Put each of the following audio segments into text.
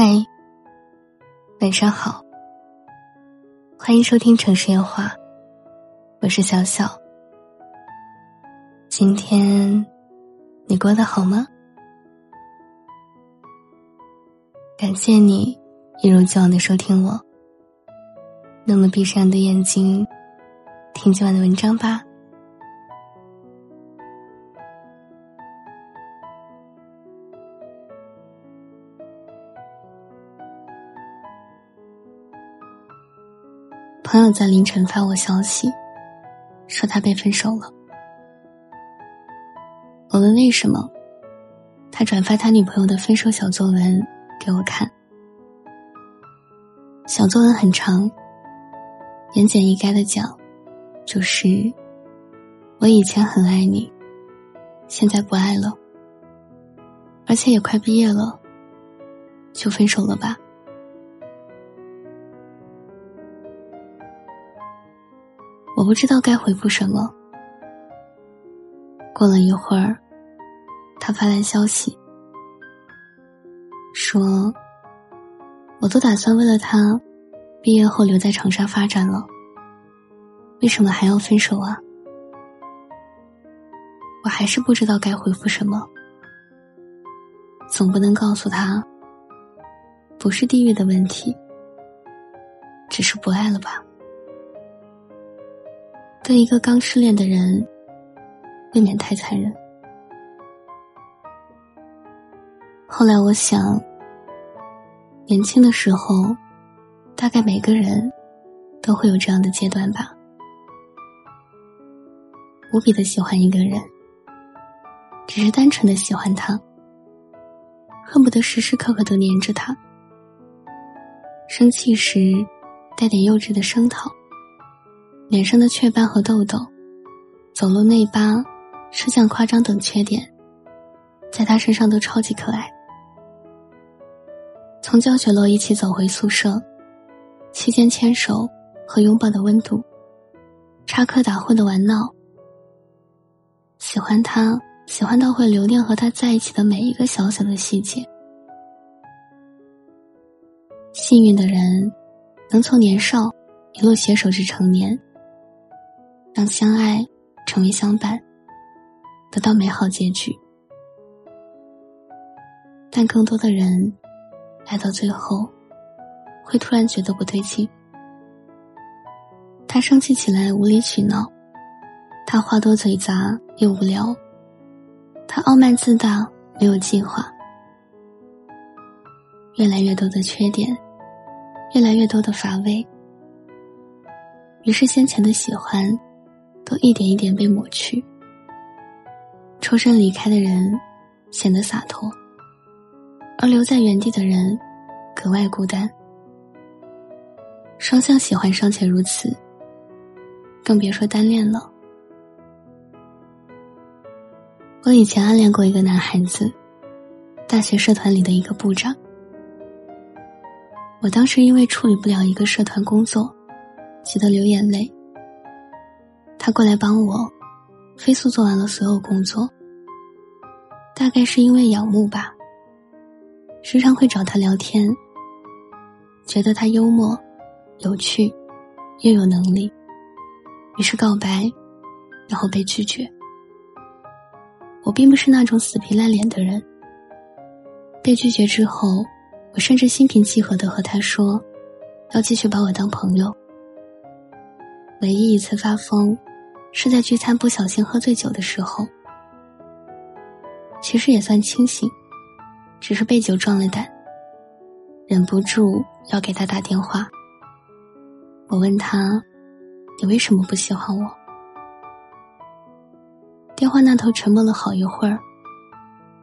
嗨，晚上好，欢迎收听城市夜话，我是小小。今天你过得好吗？感谢你一如既往的收听我。那么闭上你的眼睛，听今晚的文章吧。友在凌晨发我消息，说他被分手了。我问为什么，他转发他女朋友的分手小作文给我看。小作文很长，言简意赅的讲，就是我以前很爱你，现在不爱了，而且也快毕业了，就分手了吧。我不知道该回复什么。过了一会儿，他发来消息，说：“我都打算为了他，毕业后留在长沙发展了，为什么还要分手啊？”我还是不知道该回复什么，总不能告诉他，不是地域的问题，只是不爱了吧。对一个刚失恋的人，未免太残忍。后来我想，年轻的时候，大概每个人都会有这样的阶段吧。无比的喜欢一个人，只是单纯的喜欢他，恨不得时时刻刻都黏着他。生气时，带点幼稚的声讨。脸上的雀斑和痘痘，走路内八，吃相夸张等缺点，在他身上都超级可爱。从教学楼一起走回宿舍，期间牵手和拥抱的温度，插科打诨的玩闹，喜欢他，喜欢到会留恋和他在一起的每一个小小的细节。幸运的人，能从年少一路携手至成年。让相爱成为相伴，得到美好结局。但更多的人，爱到最后，会突然觉得不对劲。他生气起来无理取闹，他话多嘴杂又无聊，他傲慢自大没有计划。越来越多的缺点，越来越多的乏味，于是先前的喜欢。都一点一点被抹去，抽身离开的人显得洒脱，而留在原地的人格外孤单。双向喜欢尚且如此，更别说单恋了。我以前暗恋过一个男孩子，大学社团里的一个部长。我当时因为处理不了一个社团工作，急得流眼泪。他过来帮我，飞速做完了所有工作。大概是因为仰慕吧，时常会找他聊天，觉得他幽默、有趣，又有能力，于是告白，然后被拒绝。我并不是那种死皮赖脸的人。被拒绝之后，我甚至心平气和的和他说，要继续把我当朋友。唯一一次发疯。是在聚餐不小心喝醉酒的时候，其实也算清醒，只是被酒壮了胆，忍不住要给他打电话。我问他：“你为什么不喜欢我？”电话那头沉默了好一会儿，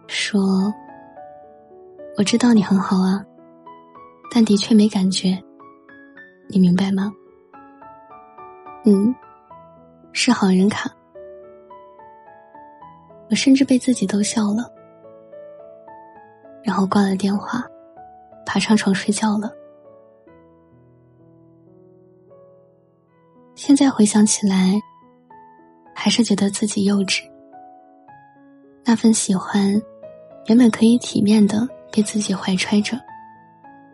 说：“我知道你很好啊，但的确没感觉，你明白吗？”嗯。是好人卡，我甚至被自己逗笑了，然后挂了电话，爬上床睡觉了。现在回想起来，还是觉得自己幼稚。那份喜欢，原本可以体面的被自己怀揣着，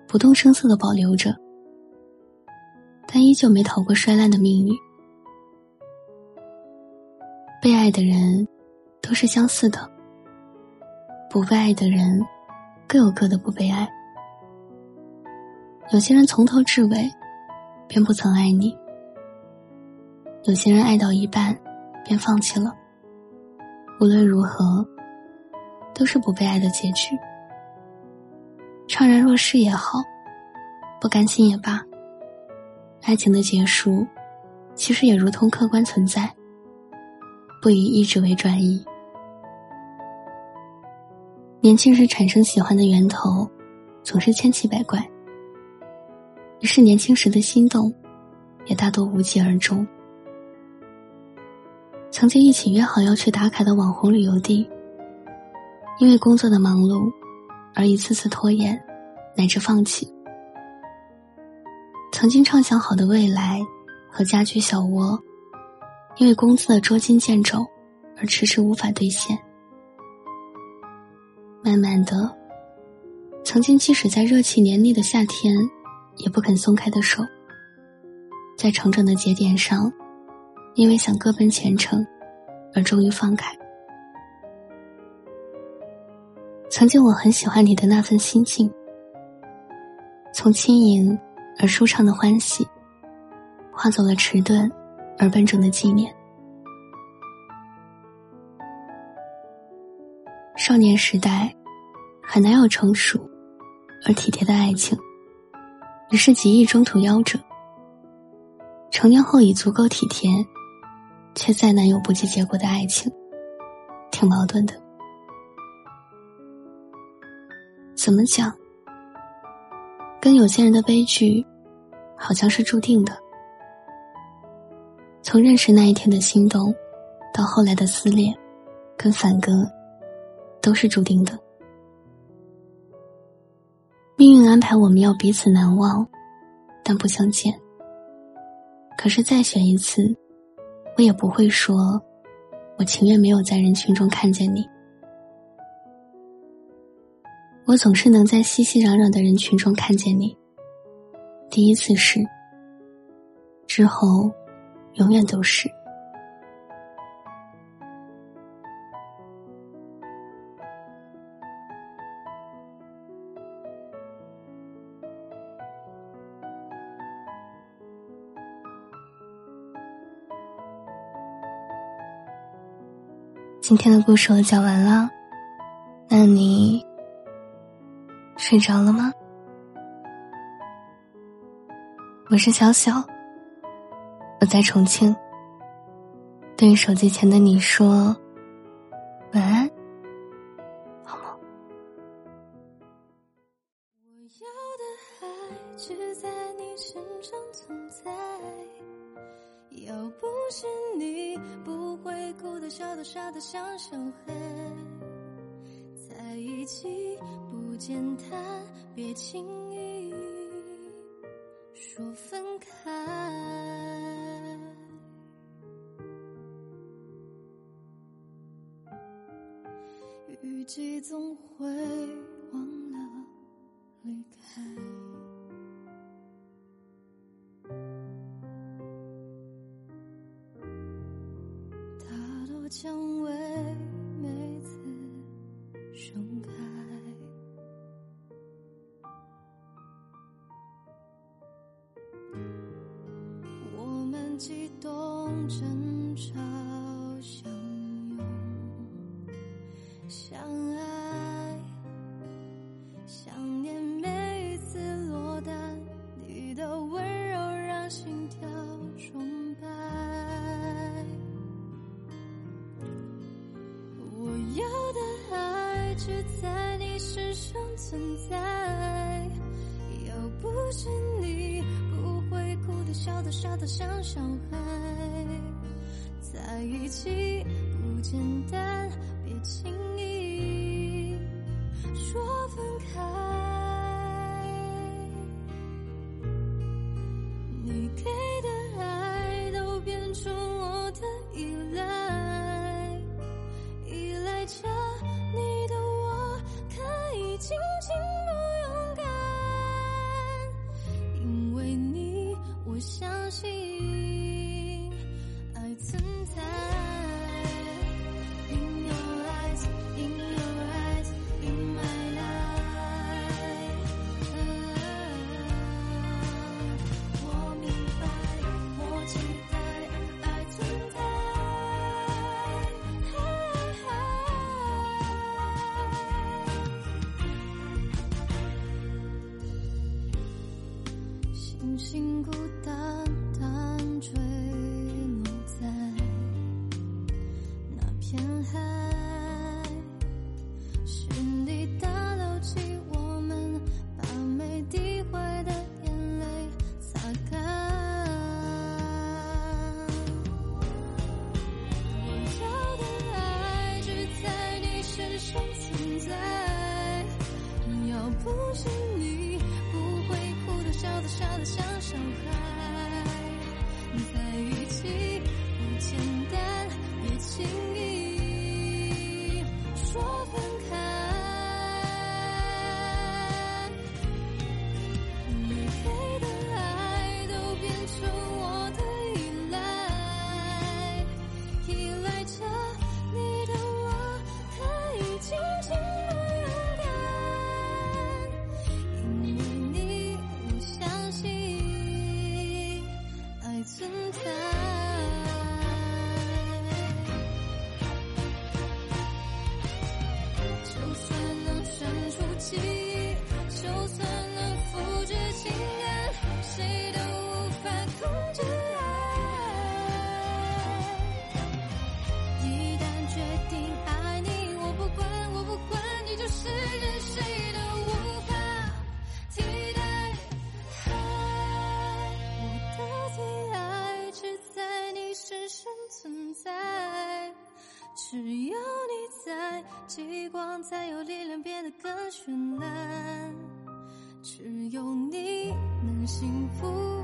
不动声色的保留着，但依旧没逃过摔烂的命运。被爱的人都是相似的，不被爱的人各有各的不被爱。有些人从头至尾便不曾爱你，有些人爱到一半便放弃了。无论如何，都是不被爱的结局。怅然若失也好，不甘心也罢，爱情的结束，其实也如同客观存在。不以意志为转移。年轻时产生喜欢的源头，总是千奇百怪。于是年轻时的心动，也大多无疾而终。曾经一起约好要去打卡的网红旅游地，因为工作的忙碌，而一次次拖延，乃至放弃。曾经畅想好的未来和家居小窝。因为工资的捉襟见肘，而迟迟无法兑现。慢慢的，曾经即使在热气黏腻的夏天，也不肯松开的手，在成长的节点上，因为想各奔前程，而终于放开。曾经我很喜欢你的那份心境，从轻盈而舒畅的欢喜，化作了迟钝。而完整的纪念。少年时代，很难有成熟而体贴的爱情，于是极易中途夭折。成年后已足够体贴，却再难有不计结果的爱情，挺矛盾的。怎么讲？跟有些人的悲剧，好像是注定的。从认识那一天的心动，到后来的撕裂，跟反戈，都是注定的。命运安排我们要彼此难忘，但不相见。可是再选一次，我也不会说，我情愿没有在人群中看见你。我总是能在熙熙攘攘的人群中看见你。第一次是，之后。永远都是。今天的故事我讲完了，那你睡着了吗？我是小小。我在重庆，对手机前的你说晚安，好梦。我要的爱只在你身上存在，要不是你，不会哭得、笑得、傻得像小孩。在一起不简单，别轻易说分开。雨季总会忘了离开，打落蔷薇只在你身上存在，要不是你，不会哭得、笑得、傻得像小孩。在一起不简单，别轻心爱存在 in your eyes in your eyes in my life 我明白我期待爱存在星星孤单吹。删除记忆就算能复制情感谁都无法控制。极光才有力量变得更绚烂。只有你能幸福。